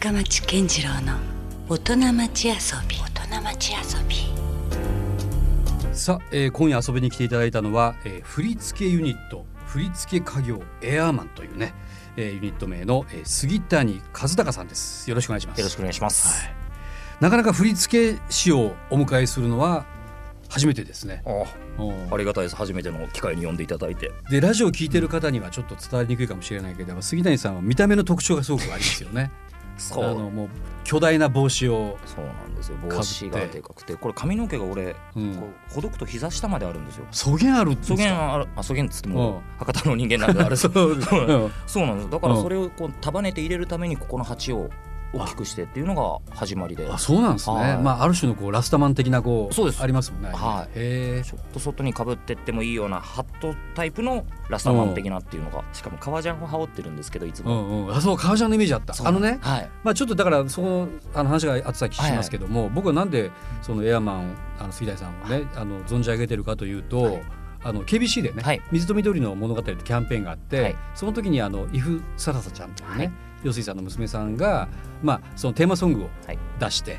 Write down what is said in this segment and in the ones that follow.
深町健次郎の大人町遊び大人町遊びさあ、えー今夜遊びに来ていただいたのは、えー振付ユニット振付家業エアーマンというね、えーユニット名の、えー杉谷和孝さんですよろしくお願いしますよろしくお願いします。はいなかなか振付師をお迎えするのは初めてですねありがたいです。初めての機会に呼んでいただいて。でラジオを聞いてる方にはちょっと伝わりにくいかもしれないけど杉谷さんは見た目の特徴がすごくありますよね。あのもう巨大な帽子を、そうなんですよ。帽子がでかくて、これ髪の毛が俺、うん。こうほどくと膝下まであるんですよ。そげんあるそげんある、あ、そげんっつってうん。も博多の人間なんであれ。そう。そうなんです。だからうん。それをこう束ねて入れるためにここの鉢を大きくしてっていうのが始まりで。あそうなんですね、はい。まあある種のこうラスタマン的なこうそうです。ありますもんね。はい。ちょっと外にかぶってってもいいようなハットタイプのラスタマン的なっていうのがしかも革ジャンを羽織ってるんですけどいつうも、んうん。あそう革ジャンのイメージあった。あのねはい。まあちょっとだからそのあの話があってた気しますけども、僕はなんでそのエアマンあの杉谷さんをねあの存じ上げてるかというと、はい。あの KBC でね、はい。水と緑の物語ってキャンペーンがあって、はい。その時にあのイフサラサちゃんというね、はい陽水さんの娘さんがまあそのテーマソングをはい。出して、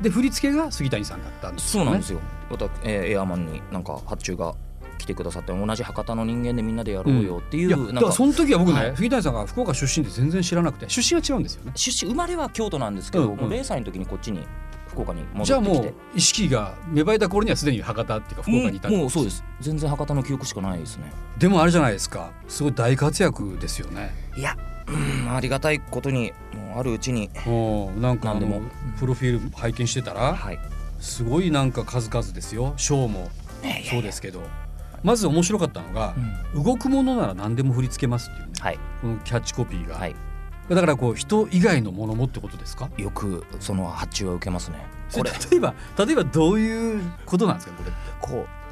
で振り付けが杉谷さんだったんですよね。そうなんですよ。また、えーエアーマンになんか発注が来てくださって同じ博多の人間でみんなでやろうよっていう、いやなんか。だからその時は僕ね、はい。杉谷さんが福岡出身で全然知らなくて出身は違うんですよね。出身生まれは京都なんですけど、うんうん。もう0歳の時にこっちに福岡に戻ってきて。じゃあもう意識が芽生えた頃にはすでに博多っていうか福岡にいたもうもうそうです。全然博多の記憶しかないですね。でもあれじゃないですか。すごい大活躍ですよね。いやうんありがたいことにもうあるうちにおなんかあの何でも。プロフィール拝見してたらはい。すごいなんか数々ですよ。ショーもそうですけど。まず面白かったのがうん「動くものなら何でも振り付けます」っていうね。はい。このキャッチコピーが、はい。だからこう人以外のものもってことですか？よくその発注は受けますね。これ。例えば例えばどういうことなんですか？これ。こう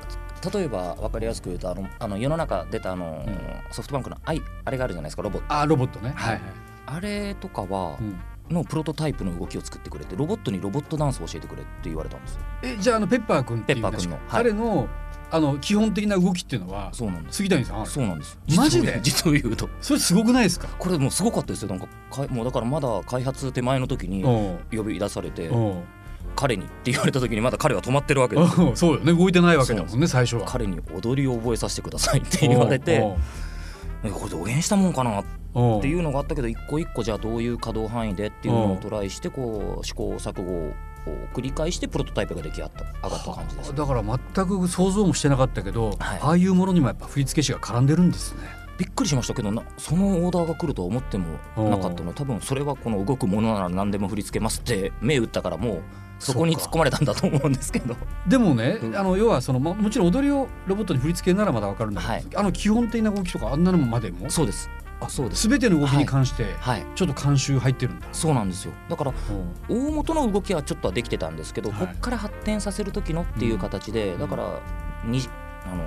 例えば分かりやすく言うとあのあの世の中出たあの、うん。ソフトバンクの愛あれがあるじゃないですかロボット。あロボットね。はい。あれとかは、うん。のプロトタイプの動きを作ってくれてロボットにロボットダンスを教えてくれって言われたんですよ。えじゃああのペッパー君っていうペッパー君のはい。彼のあの基本的な動きっていうのはそうなんです。杉谷さんそうなんです。マジで？実を言うと。それすごくないですか？これもうすごかったですよ。なんかかもうだからまだ開発手前の時にお呼び出されてお彼にって言われた時にまだ彼は止まってるわけですそうよね。動いてないわけだもんね最初は。彼に踊りを覚えさせてくださいって言われて。これどげんしたもんかなっていうのがあったけど一個一個じゃあどういう稼働範囲でっていうのをトライしてこう試行錯誤を繰り返してプロトタイプが出来上がった感じです。だから全く想像もしてなかったけど、はい。ああいうものにもやっぱ振付師が絡んでるんですね。びっくりしましたけどなそのオーダーが来るとは思ってもなかったの？で多分それはこの動くものなら何でも振り付けますって目打ったからもうそこに突っ込まれたんだと思うんですけど。でもね、うん。あの要はそのまもちろん踊りをロボットに振り付けならまだわかるんだけど、はい。あの基本的な動きとかあんなのまでも？そうです。あそうです。全ての動きに関してはい。ちょっと監修入ってるんだ。そうなんですよ。だからうん。大元の動きはちょっとはできてたんですけど、はい。こっから発展させる時のっていう形で、ん。だからにあの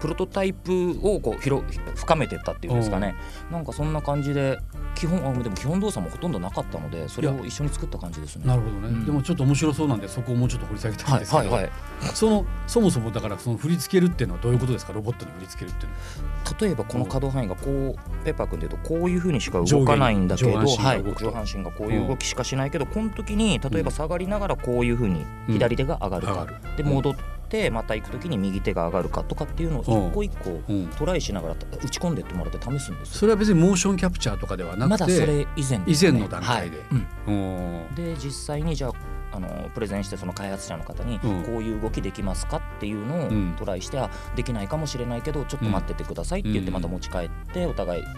プロトタイプをこう広深めてったっていうんですかね、なんかそんな感じで基本あでも基本動作もほとんどなかったのでそれを一緒に作った感じですね。なるほどね、うん。でもちょっと面白そうなんでそこをもうちょっと掘り下げたいんはいですけど、はいはいそのそもそもだからその振り付けるっていうのはどういうことですか？ロボットに振り付けるっていうのは。例えばこの可動範囲がこうペッパー君でいうとこういうふうにしか動かないんだけど上下にはい。上半身がこう。いう動きしかしないけど、この時に例えば下がりながらこういうふうにうん左手が上がるか、上がるで戻ってまた行く時に右手が上がるかとかっていうのを一個一個うん。トライしながら打ち込んでってもらって試すんですよ。それは別にモーションキャプチャーとかではなくてまだそれ以前ね以前の段階で。はい。うん。うん。で実際にじゃああのプレゼンしてその開発者の方にうん。こういう動きできますかっていうのをうん。トライして、あできないかもしれないけどちょっと待っててくださいって言ってうん。また持ち帰ってお互い会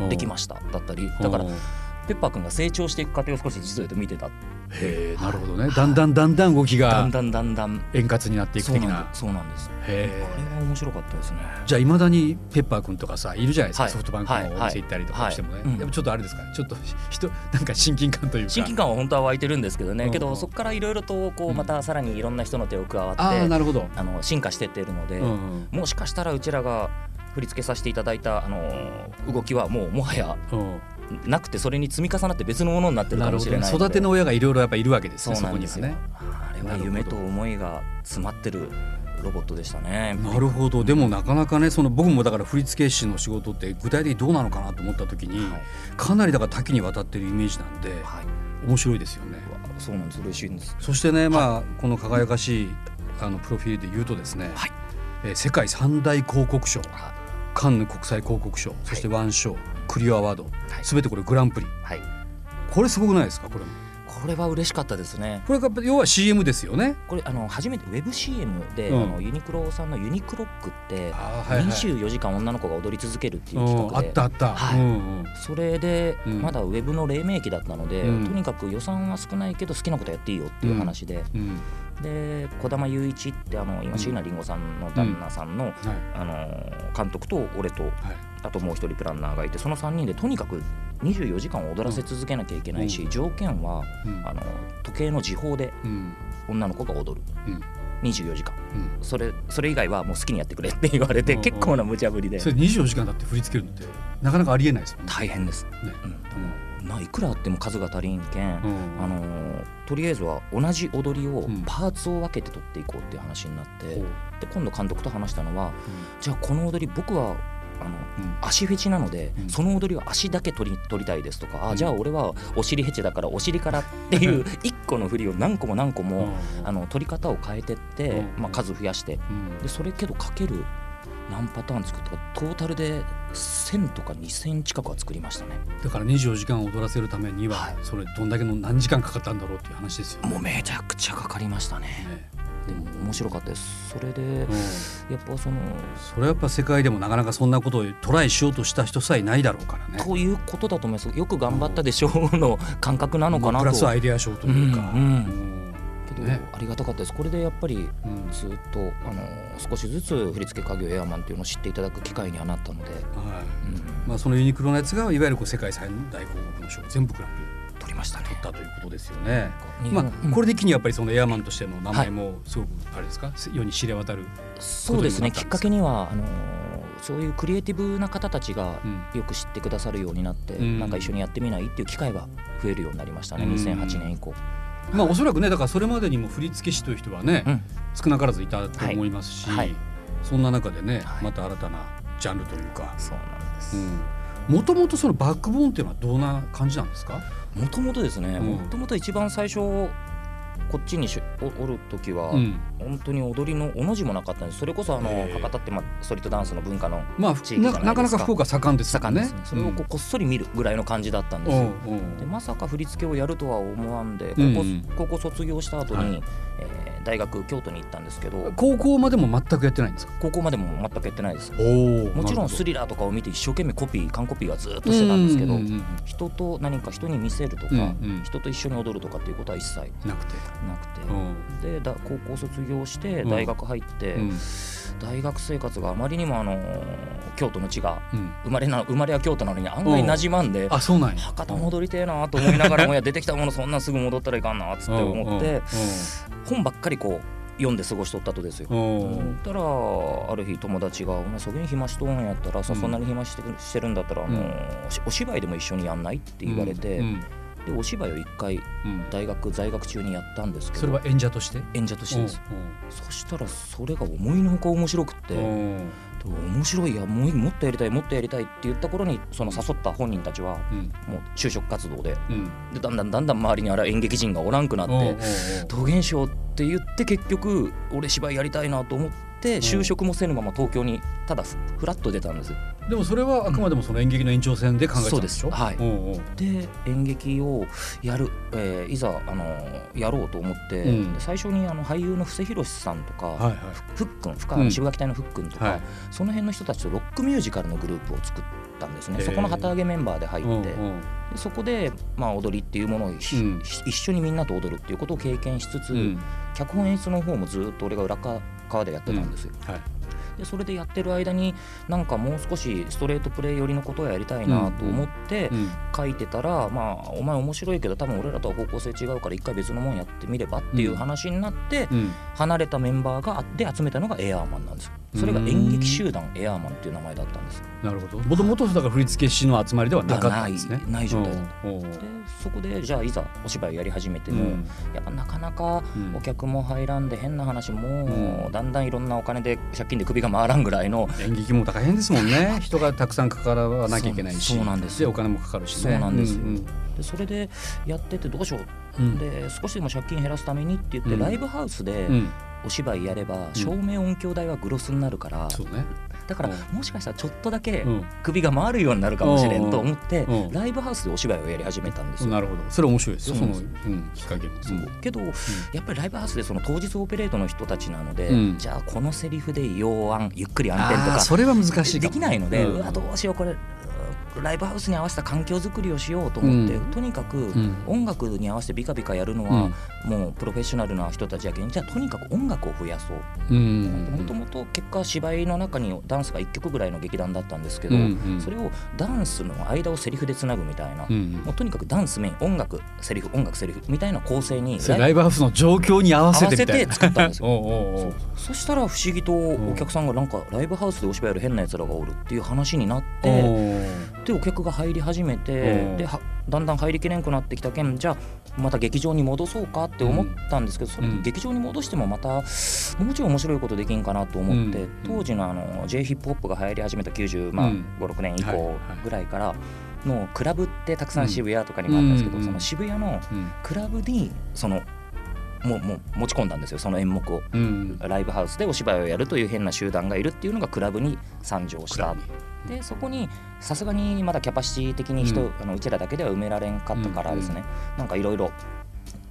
うん。ってできました。だったり。だからうんペッパー君が成長していく過程を少し実を言うと見てた。へえなるほどね。だんだんだんだん動きがだんだんだんだん円滑になっていくそう的ななんです。そうなんです。こへれえは面白かったですね。じゃあいまだにペッパー君とかさいるじゃないですか、はい。ソフトバンクのお店行ったりとかしてもね、はい。はいうん。やっぱちょっとあれですかちょっと人 なんか親近感というか。親近感は本当は湧いてるんですけどね、うん。けどそこからいろいろとこううん。またさらにいろんな人の手を加わって、ああなるほど、あの進化してっているので、うんうんもしかしたらうちらが振り付けさせていただいたあの動きはもうもはやうんなくてそれに積み重なって別のものになってるかもしれない育ての親がいろいろやっぱいるわけですねそなんですよ、こにはね。あれは夢と思いが詰まってるロボットでしたね。なるほど。でもなかなかねその僕もだから振付師の仕事って具体的にどうなのかなと思った時に、はい。かなりだから多岐にわたってるイメージなんではい。面白いですよね。そうなんです。嬉しいんです。そしてね、まあこの輝かしいあのプロフィールで言うとですね、はい。えー世界三大広告賞。はカンヌ国際広告賞。そしてワン賞、クリアアワード、はい。すべてこれグランプリ。はい。これすごくないですか？これも。これは嬉しかったですね。これが要は CM ですよね。これあの初めてウェブ CM で、うん。あのユニクロさんのユニクロックってあーはいはい。24時間女の子が踊り続けるっていう企画で、ったあった。はい。うんうん。それで、うん。まだウェブの黎明期だったので、うん。とにかく予算は少ないけど好きなことやっていいよっていう話で、うん。で児玉雄一ってあの今椎名林檎さんの旦那さんの,、はい。あの監督と俺とはいあともう一人プランナーがいてその3人でとにかく24時間踊らせ続けなきゃいけないし、うん。条件はうん。あの時計の時報でうん。女の子が踊る、うん。24時間。うん。それそれ以外はもう好きにやってくれって言われて、うん。結構な無茶ぶりで。それ24時間だって振り付けるのってなかなかありえないですもんね。大変です、ね。うん、ないくらあっても数が足りんけん、うん。あのーとりあえずは同じ踊りをうん。パーツを分けて取っていこうっていう話になって、で今度監督と話したのはじゃあこの踊り僕はあのうん足フェチなので、うん。その踊りは足だけ取り取りたいですとか、うん。あじゃあ俺はお尻フェチだからお尻からっていう一個の振りを何個も何個も、うん。あの取り方を変えてって、うん。まあ、数増やして。うん。でそれけどかける何パターン作ったかトータルで1000とか2000近くは作りましたね。だから24時間踊らせるためには、はい。それどんだけの何時間かかったんだろうっていう話ですよね。もうめちゃくちゃかかりましたね。ねでも面白かったです。それでうん。やっぱそのそれはやっぱ世界でもなかなかそんなことをトライしようとした人さえいないだろうからね。ということだと思います。よく頑張ったでしょうの感覚なのかなと。まあプラスアイデア賞というか。うんうん。うん。けど、ね。ありがたかったです。これでやっぱりうん。ずっとあの少しずつ振付家業エアマンっていうのを知っていただく機会にはなったので、はい。うん。まあ、そのユニクロのやつがいわゆるこう世界最大広告の賞全部グランプりましたね。取ったということですよね。日まあ、これで一気にやっぱりそのエアマンとしての名前もすごくあれですか、世に知れ渡る。そうですね。きっかけにはあのそういうクリエイティブな方たちがうん。よく知ってくださるようになって、うん。なんか一緒にやってみないっていう機会が増えるようになりましたね、うん。2008年以降。まあおそらくねだからそれまでにも振付師という人はね、うん。少なからずいたと思いますし、はい。はい。そんな中でね、はい。また新たなジャンルというか。そうなんですもともとそのバックボーンっていうのはどんな感じなんですか、もともとですねうん。もともと一番最初こっちにしおおる時は、うん本当に踊りのおの字もなかったんです。それこそあの博多って、まあ、ストリートダンスの文化のまあ地域じゃないですか。ななかなか福岡盛んですよねね。それをこうこっそり見るぐらいの感じだったんですよ。うんうん。でまさか振り付けをやるとは思わんで高校,、高校卒業した後に、はい。えー大学京都に行ったんですけど高校までも全くやってないんですか？高校までも全くやってないです。おもちろんスリラーとかを見て一生懸命コピー完コピーはずっとしてたんですけど、人と何か人に見せるとか、うんうん。人と一緒に踊るとかっていうことは一切なくて、なくて、うん。でだ高校卒業してうん。大学入って、うん。大学生活があまりにもあの京都の地がうん。生まれな生まれは京都なのに案外馴染まんで、あそうなんや。博多戻りてえなと思いながらもいや出てきたものそんなすぐ戻ったらいかんなっつって思って本ばっかりこう読んで過ごしとったとですよ。うん。うんうんたらある日友達が「お前そげに暇しとんやったらさ、うん。そんなに暇してるしてるんだったら、あのしお芝居でも一緒にやんない?」って言われて、うんでお芝居を一回うん。大学在学中にやったんですけど。それは演者として？演者としてです、そしたらそれが思いのほか面白くって、面白いやもうもっとやりたいもっとやりたいって言った頃にその誘った本人たちはうんもう就職活動で。うん。でだんだんだんだん周りにあら演劇人がおらんくなって桃源賞って言って結局俺芝居やりたいなと思って就職もせぬまま東京にただふふらっと出たんですでもそれはあくまでもその演劇の延長線で考えてたんでしょ？そうです。はい。おうおう。で演劇をやる、えーいざあのやろうと思って、うん。で最初にあの俳優の布施宏さんとか、はいはい。ふっくん渋垣隊のふっくんとか、はい。その辺の人たちとロックミュージカルのグループを作ったんですね。そこの旗揚げメンバーで入って、うそこで、まあ、踊りっていうものをひ、うん。ひ一緒にみんなと踊るっていうことを経験しつつ、うん。脚本演出の方もずっと俺が裏側でやってたんですよ、はいでそれでやってる間になんかもう少しストレートプレー寄りのことをやりたいなと思って、うん。書いてたら、まあ、お前面白いけど多分俺らとは方向性違うから一回別のもんやってみればっていう話になって、うん。離れたメンバーがあって集めたのがエアーマンなんですよそれが演劇集団エアーマンっていう名前だったんです。なるほど。もともとだから振付師の集まりではなかったんですね。ないない状態だっおうおう。でそこでじゃあいざお芝居をやり始めても、うん。やっぱなかなかうん。お客も入らんで変な話もううん。だんだんいろんなお金で借金で首が回らんぐらいの演劇も大変ですもんね。人がたくさん関わらなきゃいけないし。そうなんですよ。お金もかかるしね。そうなんですよ。うん。でそれでやっててどうしよう。うん。で少しでも借金減らすためにって言って、うん。ライブハウスでうんお芝居やれば照明音響代はグロスになるから、そうね。だからうん。もしかしたらちょっとだけうん。首が回るようになるかもしれんと思ってうん。ライブハウスでお芝居をやり始めたんですよ。なるほど。それ面白いですよ。そのきっかけも。そう。けどやっぱりライブハウスでその当日オペレートの人たちなので、うん。じゃあこのセリフで要暗ゆっくり暗転とかそれは難しいかでもきないので、ううんわどうしようこれ。うんライブハウスに合わせた環境づくりをしようと思って、うん。とにかくん。音楽に合わせてビカビカやるのは、もうプロフェッショナルな人たちやけんじゃあとにかく音楽を増やそう。うん。もともと結果芝居の中にダンスが1曲ぐらいの劇団だったんですけど、うんうん。それをダンスの間をセリフでつなぐみたいな、うんもうとにかくダンスメイン音楽セリフ音楽セリフみたいな構成にライブハウスの状況に合わせて作ったんですよ。そしたら不思議とお客さんがなんかライブハウスでお芝居やる変なやつらがおるっていう話になってでお客が入り始めてうん。ではだんだん入りきれんくなってきたけんじゃあまた劇場に戻そうかって思ったんですけど、それうん劇場に戻してもまたもうちょい面白いことできんかなと思って、うん。当時のあの J ヒップホップが流行り始めた90、まあうん。56年以降ぐらいからのクラブってたくさん渋谷とかにもあったんですけど、うん。その渋谷のうん。クラブにそのもうもう持ち込んだんですよその演目を。うん。ライブハウスでお芝居をやるという変な集団がいるっていうのがクラブに参上した。でそこにさすがにまだキャパシティ的に人、うん。あのうちらだけでは埋められんかったからですね、なんかいろいろ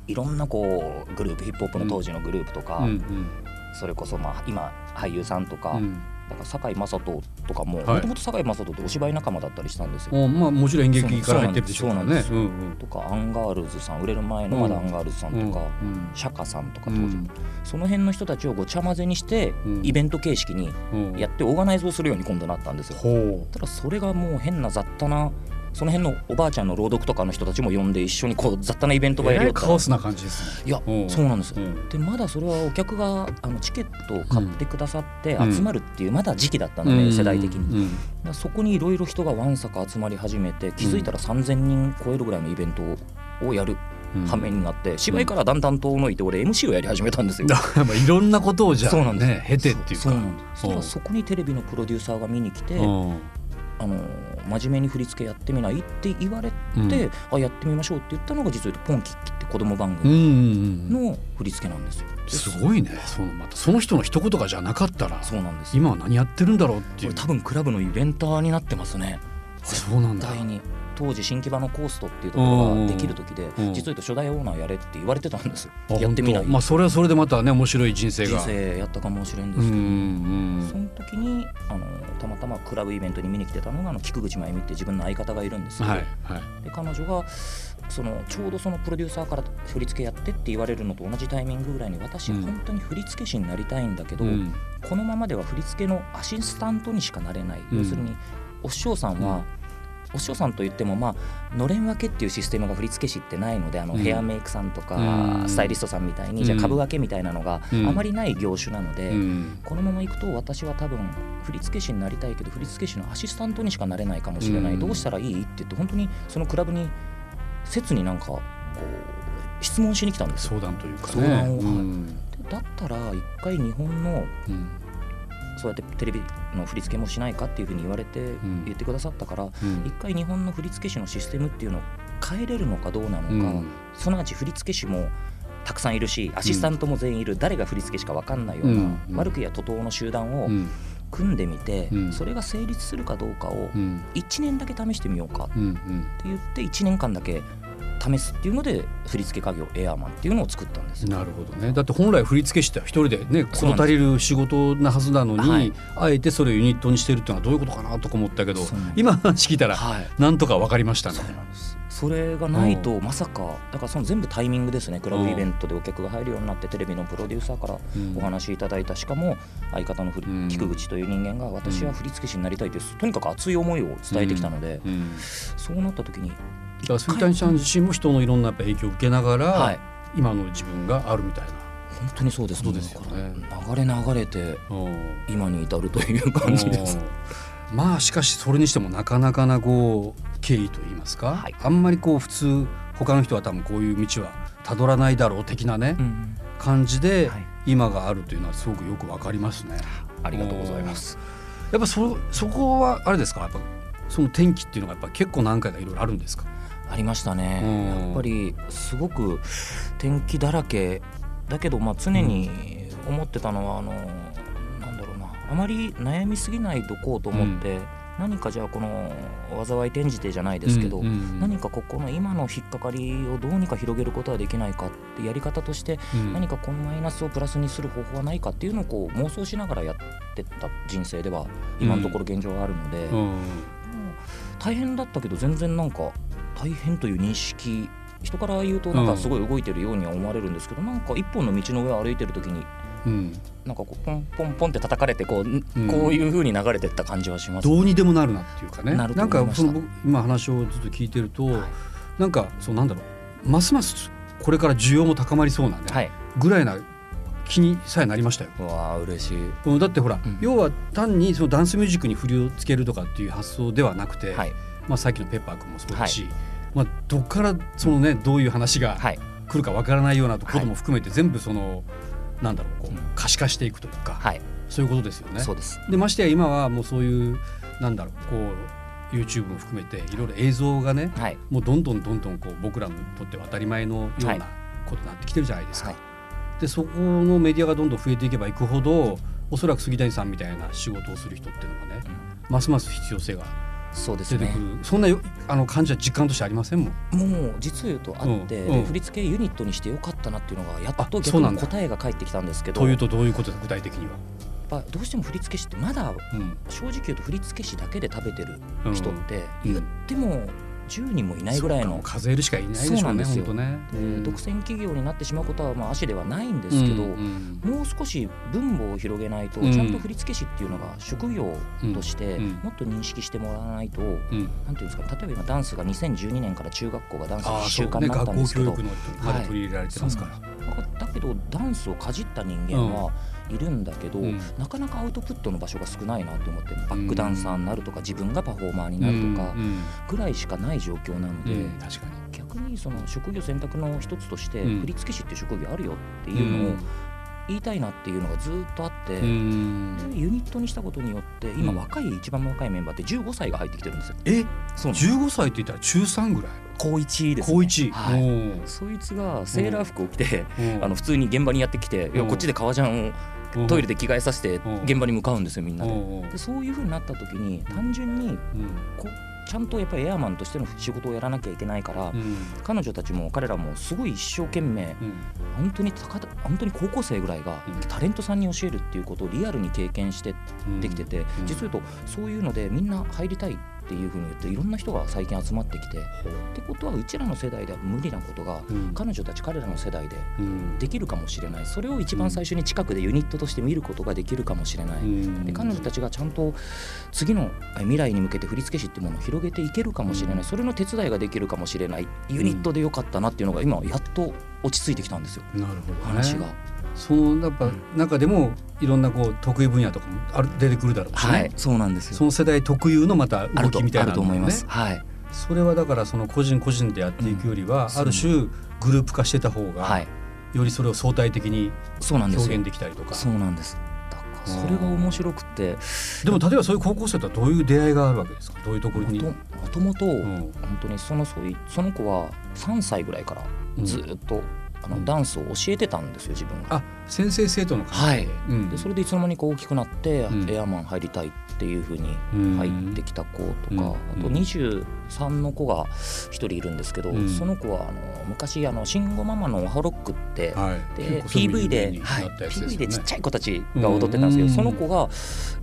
いろんなこうグループヒップホップの当時のグループとか、うんうん。それこそまあ今俳優さんとか、から堺雅人とかもはいもともと堺雅人ってお芝居仲間だったりしたんですよ。おまあもちろん演劇から入ってるでしょうからね。そうなんとかアンガールズさん売れる前のまだアンガールズさんとか、うん釈迦さんとか当時、うん。その辺の人たちをごちゃ混ぜにして、うん。イベント形式にうん。やってオーガナイズをするように今度なったんですよ。ほただそれがもう変な雑多なその辺のおばあちゃんの朗読とかの人たちも呼んで一緒にこう雑多なイベントがやりよカオスな感じですね。いやう。んそうなんです。う。んでまだそれはお客があのチケットを買ってくださってうん。集まるっていうまだ時期だったので、うん。世代的に、そこにいろいろ人がわんさか集まり始めて気づいたら3000人超えるぐらいのイベントをやるうん。羽目になって芝居からだんだん遠のいて俺 MC をやり始めたんですよ。いろんなことをじゃあそうなんです。ね経てっていうか。そうなんです。そしたらそこにテレビのプロデューサーが見に来て、うんあの真面目に振り付けやってみないって言われて、うんあやってみましょうって言ったのが実を言うと「ポンキッキ」って子供番組の振り付けなんですよ。ですごいねそのまたその人の一言がじゃなかったらそうなんですよ。今は何やってるんだろうっていうこれ多分クラブのイベンターになってますね。あそうなんだ。当時新木場のコーストっていうところができる時でうん実を言うと初代オーナーやれって言われてたんです。よあやってみない。まあそれはそれでまたね面白い人生人が生やったかもしれんでうんうすけど、ん。その時にあのたまたまクラブイベントに見に来てたのがあの菊口真由美って自分の相方がいるんですけど、はいはい。で彼女がそのちょうどそのプロデューサーから振り付けやってって言われるのと同じタイミングぐらいに私うん。本当に振付師になりたいんだけど、うん。このままでは振り付けのアシスタントにしかなれない、うん。要するにお師匠さんは、お師匠さんといってもまあのれん分けっていうシステムが振付師ってないのであの、うん。ヘアメイクさんとか、うん。スタイリストさんみたいに、うんじゃあ株分けみたいなのがうん。あまりない業種なので、うん。このままいくと私は多分振付師になりたいけど振付師のアシスタントにしかなれないかもしれない、うん。どうしたらいいって言って本当にそのクラブに切になんかこう質問しに来たんですよ。相談というかね。相談を。うん。でだったら一回日本のうん。そうやってテレビの振り付けもしないかっていうふうに言われてん。言ってくださったから、うん。一回日本の振付師のシステムっていうのを変えれるのかどうなのか、うん。すなわち振付師もたくさんいるしアシスタントも全員いる、誰が振付師か分かんないような、悪くや徒党の集団をうん。組んでみて、うん。それが成立するかどうかをうん。1年だけ試してみようかって言って1年間だけ試すっていうので振付家業エアーマンっていうのを作ったんですよ。なるほどね。だって本来振付師って一人でねそうなんです。事足りる仕事なはずなのに、はい。あえてそれをユニットにしてるっていうのはどういうことかなとか思ったけど今話聞いたらはい。なんとか分かりましたね。そうなんです。それがないとまさかだからその全部タイミングですね。クラブイベントでお客が入るようになってテレビのプロデューサーからうん。お話しいただいたしかも相方の菊口という人間が私は振付師になりたいというとにかく熱い思いを伝えてきたのでうん。そうなった時にだから杉谷さん自身も人のいろんなやっぱ影響を受けながら、はい。今の自分があるみたいな。本当にそうですそうですよね。流れ流れてうん。今に至るという感じです。うん。まあしかしそれにしてもなかなかなこう経緯といいますか、はい。あんまりこう普通他の人は多分こういう道はたどらないだろう的なね、うん感じではい。今があるというのはすごくよくわかりますね。ありがとうございます。やっぱそそこはあれですか？やっぱその天気っていうのがやっぱ結構何回かいろいろあるんですか？ありましたね。うん。やっぱりすごく天気だらけ。だけどまあ常に思ってたのはあのなんだろうな。あまり悩みすぎないどこうと思って、何かじゃあこの災い転じてじゃないですけど、何かここの今の引っかかりをどうにか広げることはできないかってやり方としてうん。何かこのマイナスをプラスにする方法はないかっていうのをこう妄想しながらやってった人生では今のところ現状があるので、うん。大変だったけど全然なんか大変という認識人から言うとなんかすごい動いてるようには思われるんですけど、なんか一本の道の上を歩いてる時にうん。なんかこうポンポンポンって叩かれてこう,、うん。こういう風に流れてった感じはします。どうにでもなるなっていうかね。なんかその僕今話をずっと聞いてると、はい。なんかそうなんだろう。ますますこれから需要も高まりそうなね、はい、ぐらいな気にさえなりましたよ。うわー嬉しい。うんだってほら、うん。要は単にそのダンスミュージックに振りをつけるとかっていう発想ではなくて、はい。まあ、さっきのペッパー君もそうだし、まあ、どっからその、ね、どういう話がはい。来るかわからないようなことはい。も含めて全部その、なんだろうこううん。可視化していくというか、はい、そういうことですよね。でましてや今はもうそういうなんだろうこう YouTube も含めていろいろ映像がねはい。もうどんどんどんどんこう僕らにとっては当たり前のようはい。なことになってきてるじゃないですか。はい。でそこのメディアがどんどん増えていけばいくほどおそらく杉谷さんみたいな仕事をする人っていうのがねますます必要性がそうですね。そんなよあの感じは実感としてありませんもん。もう実を言うとあって、うんうん。で振り付けユニットにしてよかったなっていうのがやっとあ逆に答えが返ってきたんですけど。というとどういうこと具体的には？やっぱどうしても振付師ってまだうん。正直言うと振付師だけで食べてるうん人ってうん。言っても10人もいないぐらいの数えるしかいないでしょうねそうなんですよ。本当ね。で独占企業になってしまうことはまあ足ではないんですけど、うんうんもう少し分母を広げないと、うん。ちゃんと振付師っていうのが職業としてうん。もっと認識してもらわないと、うん。なんていうんですか例えば今ダンスが2012年から中学校がダンスああ習慣になったんですけど、校教育のまで取り入れられてますから。だけどダンスをかじった人間はいるんだけど、うん。なかなかアウトプットの場所が少ないなと思ってバックダンサーになるとか自分がパフォーマーになるとかうんぐらいしかない状況なので、うん。逆にその職業選択の一つとしてうん。振付師って職業あるよっていうのを言いたいなっていうのがずっとあって、ユニットにしたことによって今うん若い一番若いメンバーって15歳が入ってきてるんですよ。え？そうなんです15歳って言ったら中3ぐらい？高一ですね。高一。はい。そいつがセーラー服を着て、うん。あの普通に現場にやってきて、いやうん。こっちで革ジャンをうんトイレで着替えさせてうん現場に向かうんですよみんなで。でそういう風になった時に単純にうん。こうちゃんとやっぱりエアマンとしての仕事をやらなきゃいけないから、うん。彼女たちも彼らもすごい一生懸命うん。本当に高田本当に高校生ぐらいがうん。タレントさんに教えるっていうことをリアルに経験してできてて、うん。実を言うとそういうのでみんな入りたいっていうふうに言っていろんな人が最近集まってきてってことはうちらの世代では無理なことがうん。彼女たち彼らの世代でうん。できるかもしれない。それを一番最初に近くでユニットとして見ることができるかもしれない、うん。で彼女たちがちゃんと次のえ未来に向けて振付師っていうものを広げていけるかもしれない、うん。それの手伝いができるかもしれないユニットでよかったなっていうのが今やっと落ち着いてきたんですよ。話が。そのやっぱ中でもいろんなこう得意分野とかもある出てくるだろうしね、はいそうなんですよ。その世代特有のまたあると動きみたいあるとなのもね。思います。はい、それはだからその個人個人でやっていくよりは、うん。ある種グループ化してた方が、はい、よりそれを相対的に表現。できたりとか。そうなんです。だからそれが面白くて、でも例えばそういう高校生とはどういう出会いがあるわけですか？どういうところに、もともとうん。本当にそのそういその子は3歳ぐらいからうん。ずっとあのダンスを教えてたんですよ自分が。あ先生生徒のはい。うん。でそれでいつの間にか大きくなって、うん。エアマン入りたいっていうふうにうん。入ってきた子とか、うん。あと23の子が1人いるんですけど、うん。その子はあの昔あの慎吾ママの「おはロック」って、はい。で PV 名で、になはい、PV ねでちっちゃい子たちが踊ってたんですけど、うん。その子が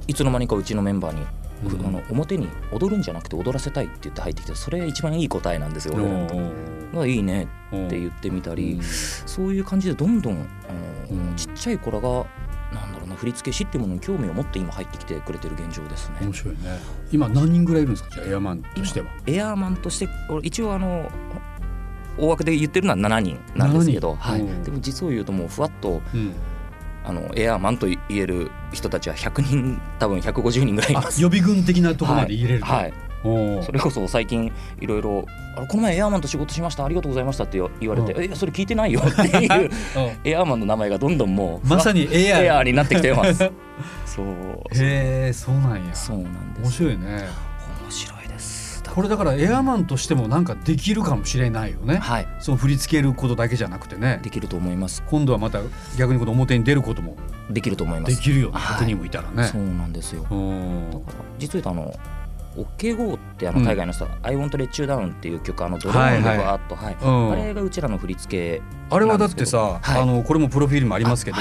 いつの間にかうちのメンバーに、うん。あの表に踊るんじゃなくて踊らせたいって言って入ってきてそれ一番いい答えなんですよ俺らの時おがいいねーって言ってみたり、うん。そういう感じでどんどんあの、うん。ちっちゃい子らがなんだろうな振付師っていうものに興味を持って今入ってきてくれてる現状ですね。面。白いね。今何人ぐらいいるんですか？じゃあエアマンとしては。エアーマンとして俺一応あの大枠で言ってるのは7人なんですけど、7人。はい。うん。でも実を言うともうふわっとうんあのエアーマンと言える人たちは100人多分150人ぐらいいあます。予備軍的なところまで入れると。はい、おーそれこそ最近いろいろ「あれこの前エアーマンと仕事しました。ありがとうございました」って言われて「うえそれ聞いてないよ」っていう。エアーマンの名前がどんどんもうまさにエアエアーになってきてます。そう。へえそうなんや。そうなんです面白いねこれだからエアマンとしてもなんかできるかもしれないよね。はい。その振り付けることだけじゃなくてね。できると思います。今度はまた逆にこの表に出ることも。できると思います。できるよねはい100人もいたらね。そうなんですよ。うん。だから実は言うとあの OKGO ってあのうん海外の人、I Want Let You Down っていう曲あのドローンではいはい。わーっと、はい。うん。あれがうちらの振り付けあれはだってさ、はい。あのこれもプロフィールもありますけど、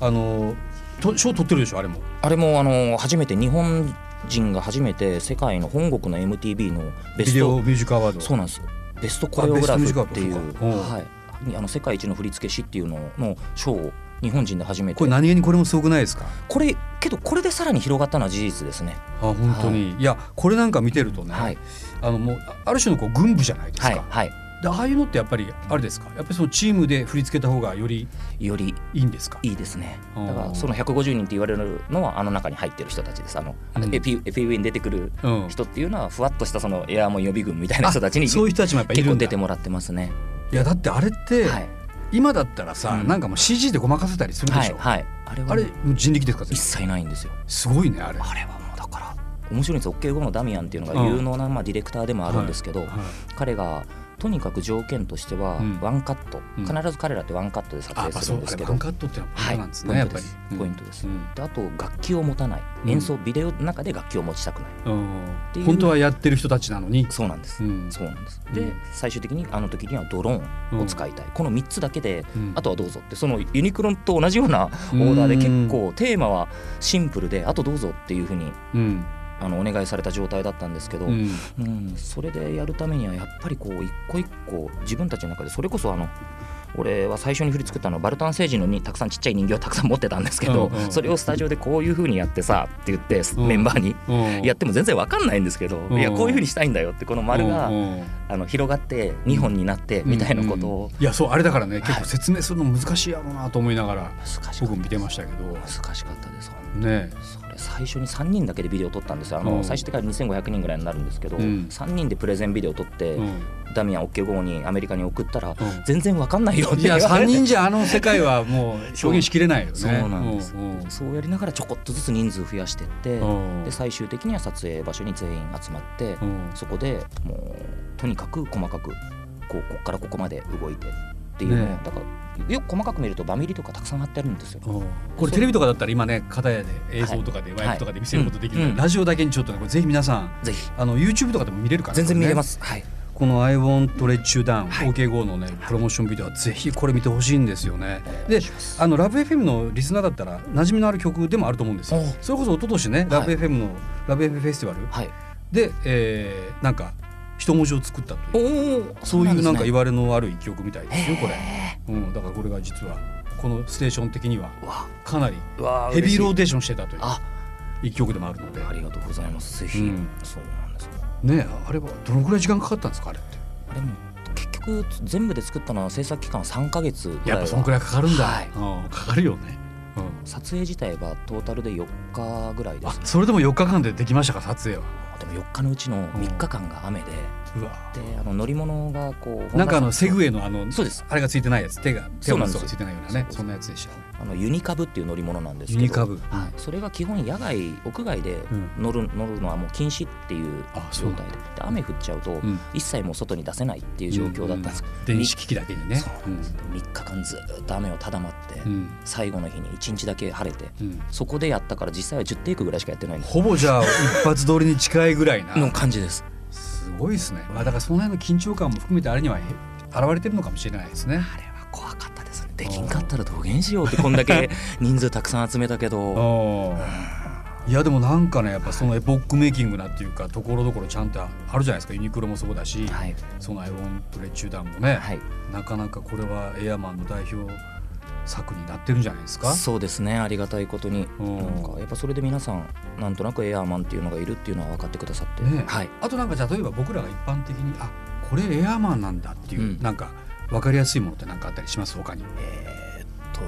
あのと賞取ってるでしょあれも。あれもあの初めて日本人が初めて世界の本国の MTV のベストビデオミュージックアワード。そうなんですベストコレオグラフっていうはいあの世界一の振付師っていうのの賞を日本人で初めてこれ何気にこれもすごくないですか？これけどこれでさらに広がったのは事実ですね。あ本当に、い、やこれなんか見てるとね、はいあのもうある種のこう軍部じゃないですか。はいはい。でああいうのってやっぱりあれですか？やっぱりそのチームで振り付けた方がよりよりいいんですか？いいですね。うんだからその150人って言われるのはあの中に入ってる人たちです。あの、うんエピエピウィに出てくるうん。人っていうのはふわっとしたそのエアーモン予備軍みたいな人たちにあそういう人たちもやっぱいるんだ結構出て。もらってますね。いやだってあれって、はい今だったらさ、うんなんかもう CG でごまかせたりするでしょ。はいはい。あれはあれ人力ですか？一切ないんですよ。すごいねあれ。あれはもうだから面白いんですよ。OK 後のダミアンっていうのがうん有能なまあディレクターでもあるんですけど、はい彼がとにかく条件としてはうん。ワンカット、うん。必ず彼らってワンカットで撮影するんですけど、ワンカットってのはポイントなんですね、はいポイントです。うん。であと楽器を持たない。うん。演奏、ビデオの中で楽器を持ちたくない。うん。ていう。本当はやってる人たちなのに、そうなんです、うん。そうなんです。うん。で最終的にあの時にはドローンを使いたい、この3つだけでうん。あとはどうぞって。そのユニクロと同じようなオーダーで結構テーマはシンプルであとどうぞっていうふうにうんあのお願いされた状態だったんですけど、うん。うん、それでやるためにはやっぱりこう一個一個自分たちの中でそれこそあの俺は最初に振り作ったのはバルタン星人のにたくさんちっちゃい人形をたくさん持ってたんですけど、うんうんそれをスタジオでこういう風にやってさって言ってうん。メンバーに。うんやっても全然わかんないんですけど、うん。いやこういう風にしたいんだよってこの丸が、うん。うんあの広がって2本になってみたいなことを、いやそうあれだからねい。結構説明するの難しいやろうなと思いながら僕も見てましたけど。難しかったですね最初に3人だけでビデオを撮ったんですよ。あの、うん。最終的には2500人ぐらいになるんですけど、うん。3人でプレゼンビデオを撮って、うん。ダミアン OK 号にアメリカに送ったら、うん。全然わかんないよっていや言われて。3人じゃあの世界はもう表現しきれないよね。そうなんです、そうやりながらちょこっとずつ人数増やしていって、うん。で最終的には撮影場所に全員集まって、うん。そこでもうとにかく細かくこうここからここまで動いてっていうのだか。らよく細かく見るとバミリとかたくさん貼ってあるんですよ。うん。これテレビとかだったら今ね片やで映像とかではいワイプとかで見せることできるラジオだけにちょっとねこれぜひ皆さんぜひ。あの YouTube とかでも見れるから全然見れまこす。はい。この「I want let you down」はい。OK5 のねプロモーションビデオはぜひこれ見てほしいんですよね。であのラブ FM のリスナーだったら馴染みのある曲でもあると思うんですよ。おそれこそ一昨年ねラブ FM のラブ FM フェスティバル。はい。でえーなんか一文字を作ったという。そういうなんか言わわれのある一曲みたいですよこれ、へうん、だからこれが実はこのステーション的にはかなりヘビーローテーションしてたというあ。一曲でもあるので。ありがとうございます。ぜひ、うん。そうなんです。ねあれはどのぐらい時間かかったんですかあれって？あれも結局全部で作ったのは制作期間は3か月ぐらいは。やっぱそんくらいかかるんだ、はい。うん、かかるよね、うん、撮影自体はトータルで4日ぐらいですあそれでも4日間でできましたか撮影はでも4日のうちの3日間が雨で、であの乗り物がこうなんかあのセグウェイのあのそうです。あれがついてないやつ。手が手を持ついてないようなねそんなやつでした。あのユニカブっていう乗り物なんですけど。ユニカブ。はい、それが基本野外屋外でうん。乗る,、乗るのはもう禁止っていう状態で。で雨降っちゃうと、ん。一切もう外に出せないっていう状況だったんです、電子機器だけにね。そうなん。です、3日間ずっと雨をただまって、うん。最後の日に1日だけ晴れてうん。そこでやったから実際は10テイクぐらいしかやってないんですほぼじゃあ一発撮りに近いぐらいな。の感じですすごいですね。まあだからその辺の緊張感も含めてあれにはへ現れてるのかもしれないですね。あれは怖かったですね。できんかったらどげんしようってこんだけ人数たくさん集めたけど。いやでもなんかねやっぱそのエポックメイキングなっていうかところどころちゃんとあるじゃないですか。ユニクロもそうだし、はい。そのアイオンプレチューダンもね、はい。なかなかこれはエアマンの代表作になってるんじゃないですか？そうですねありがたいことに。うん。なんかやっぱそれで皆さんなんとなくエアーマンっていうのがいるっていうのは分かってくださって、ねはい。あとなんか例えば僕らが一般的にあこれエアマンなんだっていう、うん。なんか分かりやすいものって何かあったりします？他に。えーっと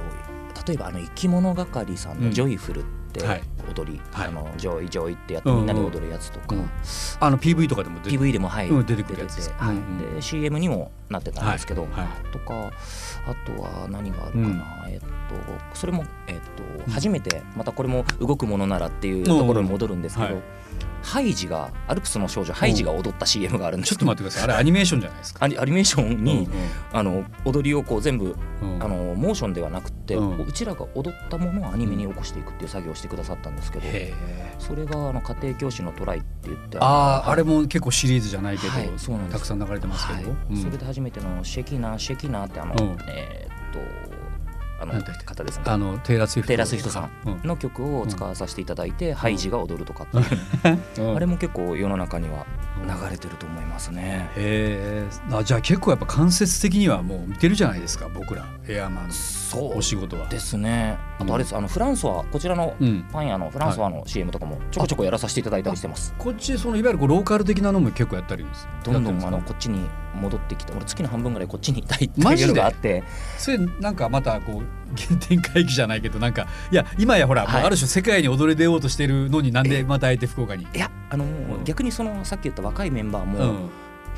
例えばあの生き物係さんの「ジョイフル」ってはい。踊り、はい。あの Joy Joy ってやってみんなで踊るやつとか、うん。あの PV とかでも出て PV でもはい、うん出てくるやつ。ですはい。うんうんで CM にもなってたんですけど、はい。はい。とかあとは何があるかな、えっとそれも、えっとうん。初めてまたこれも動くものならっていうところに戻るんですけど、ハイジがアルプスの少女ハイジが踊った CM があるんですちょっと待ってください。あれアニメーションじゃないですか？アニメーションに、うんあの踊りをこう全部うん。うんあのモーションではなくて、ううんちらが踊ったものをアニメに起こしていくっていう作業をしてくださったんですけど、それがあの家庭教師のトライって言ってああのあれも結構シリーズじゃないけど、はいそうなんたくさん流れてますけど、はい。うん。それで初めての Shake It Off Shake It Off ってあの、うん。えーっとあの方ですね。あのテイラー・ステイラー・スウィフトさんうん。の曲を使わさせていただいて、ハイジが踊るとかっていう、うん。あれも結構世の中には流れてると思いますね。へえあじゃあ結構やっぱ間接的にはもう見てるじゃないですか僕ら。エアマンそうのお仕事は。ですね。あとあれです、あのフランソワこちらのうん、パン屋のフランソワの CM とかもちょこちょこやらさせていただいたりしてます。こっちそのいわゆるこうローカル的なのも結構やったりですどんどんあのこっちに戻ってきて俺月の半分ぐらいこっちにいたいっていうマジでのがあって。それなんかまたこう原点回帰じゃないけどなんかいや今やほら、はい。ある種世界に踊り出ようとしてるのになんでまたあえて福岡に？いやあのうん。逆にそのさっき言った若いメンバーも、うん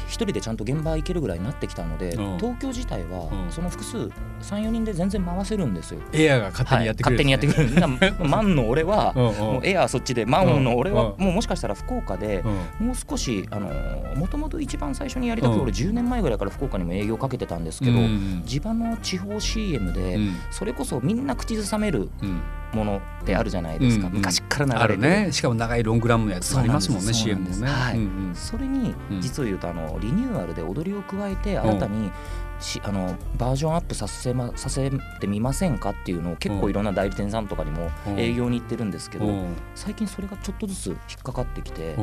一人でちゃんと現場行けるぐらいになってきたので、うん。東京自体はうん。その複数34人で全然回せるんですよ。エアが勝手にやってくれる、はい、勝手にやってくれる。みんなマンの俺は、もうエアーそっちでマンの俺は、うんもうもしかしたら福岡で、うん。もう少しあのもともと一番最初にやりたくて、うん俺10年前ぐらいから福岡にも営業かけてたんですけど、うん地場の地方 CM で、うん。それこそみんな口ずさめるうんものってあるじゃないですか、うん昔から流れてる。ね。しかも長いロングラムのやつありますもんね CM もね。はい。うんうん。それにうん。実を言うとあのリニューアルで踊りを加えて新たにしあのバージョンアップさせ,、ま、させてみませんかっていうのを結構いろんな代理店さんとかにもうん。営業に行ってるんですけどうん。最近それがちょっとずつ引っかかってきて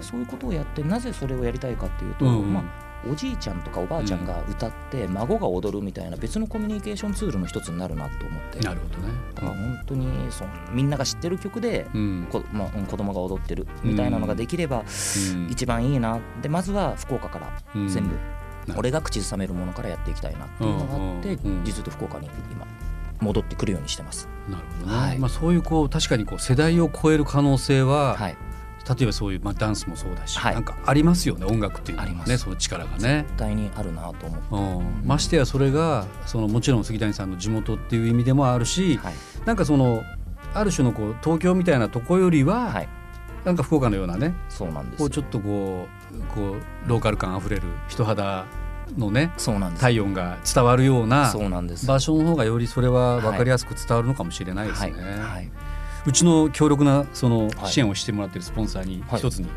そういうことをやってなぜそれをやりたいかっていうと、まあ、おじいちゃんとかおばあちゃんが歌って孫が踊るみたいな別のコミュニケーションツールの一つになるなと思って。なるほどね。だから本当にそのみんなが知ってる曲でうん。こ、まあうん、子供が踊ってるみたいなのができればうん。一番いいな。でまずは福岡からうん。全部俺が口ずさめるものからやっていきたいなっていうのがあって実は福岡に今戻ってくるようにしてます。なるほどね。はい。まあそういうこう確かにこう世代を超える可能性は、はい、例えばそういうまあダンスもそうだし、はい。なんかありますよね音楽っていうのはねその力がね。絶対にあるなと思って、うん、ましてやそれがそのもちろん杉谷さんの地元っていう意味でもあるし、はい。なんかそのある種のこう東京みたいなとこよりは、はい、なんか福岡のようなねそうなんですこうちょっとこうこうローカル感あふれる人肌のねそうなんです。体温が伝わるようなそうなんです。場所の方がよりそれは分かりやすく伝わるのかもしれないですね。はい。はい、うちの強力なそのはい支援をしてもらってるスポンサーにはい。一つに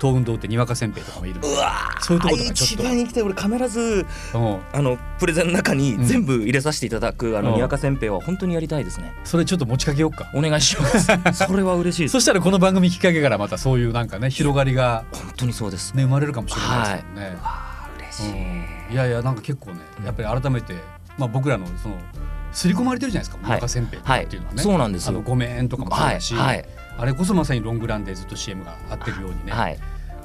東運堂ってにわかせんべいとかもいるうわそういうところとかちょっと。一番に来て俺必ずうん。あのプレゼンの中にうん。全部入れさせていただく、あうん。のにわかせんべいは本当にやりたいですね。それちょっと持ちかけようか。お願いします。それは嬉しいそしたらこの番組きっかけからまたそういうなんかね広がりが、本当にそうです。ね、生まれるかもしれないですもんね。わあ嬉しい、うん。いやいやなんか結構ねやっぱり改めて、まあ、僕らのその刷り込まれてるじゃないですか、はい。せんべいっていうのはね、そうなんですよ。あのごめんとかもそうはいだし、はい。あれこそまさにロングランでずっと CM が合ってるようにね、はい。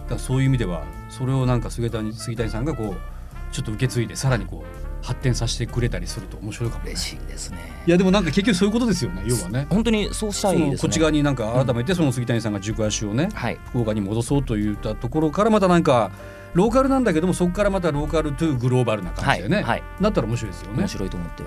だそういう意味ではそれをなんか杉谷杉谷さんがこうちょっと受け継いでさらにこう発展させてくれたりすると面白いかもね。嬉しいですね。いやでもなんか結局そういうことですよね要はね。本当にそうしたそいですね。のこっち側になんか改めてその杉谷さんが軸足をね、はい。福岡に戻そうといったところからまたなんかローカルなんだけどもそこからまたローカルトゥグローバルな感じでね、はい。はい。なったら面白いですよね。面。白いと思って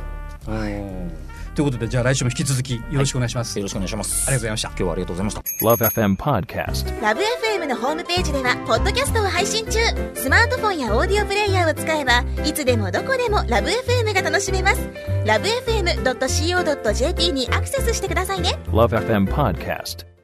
うんということでじゃあ来週も引き続きよろしくお願いします。よろしくお願いします。ありがとうございました。今日はありがとうございました。Love FM Podcast. ラブ f m のホームページではポッドキャストを配信中。スマートフォンやオーディオプレイヤーを使えばいつでもどこでもラブ f m が楽しめます。ラブ FM.co.jp にアクセスしてくださいね。Love FM Podcast.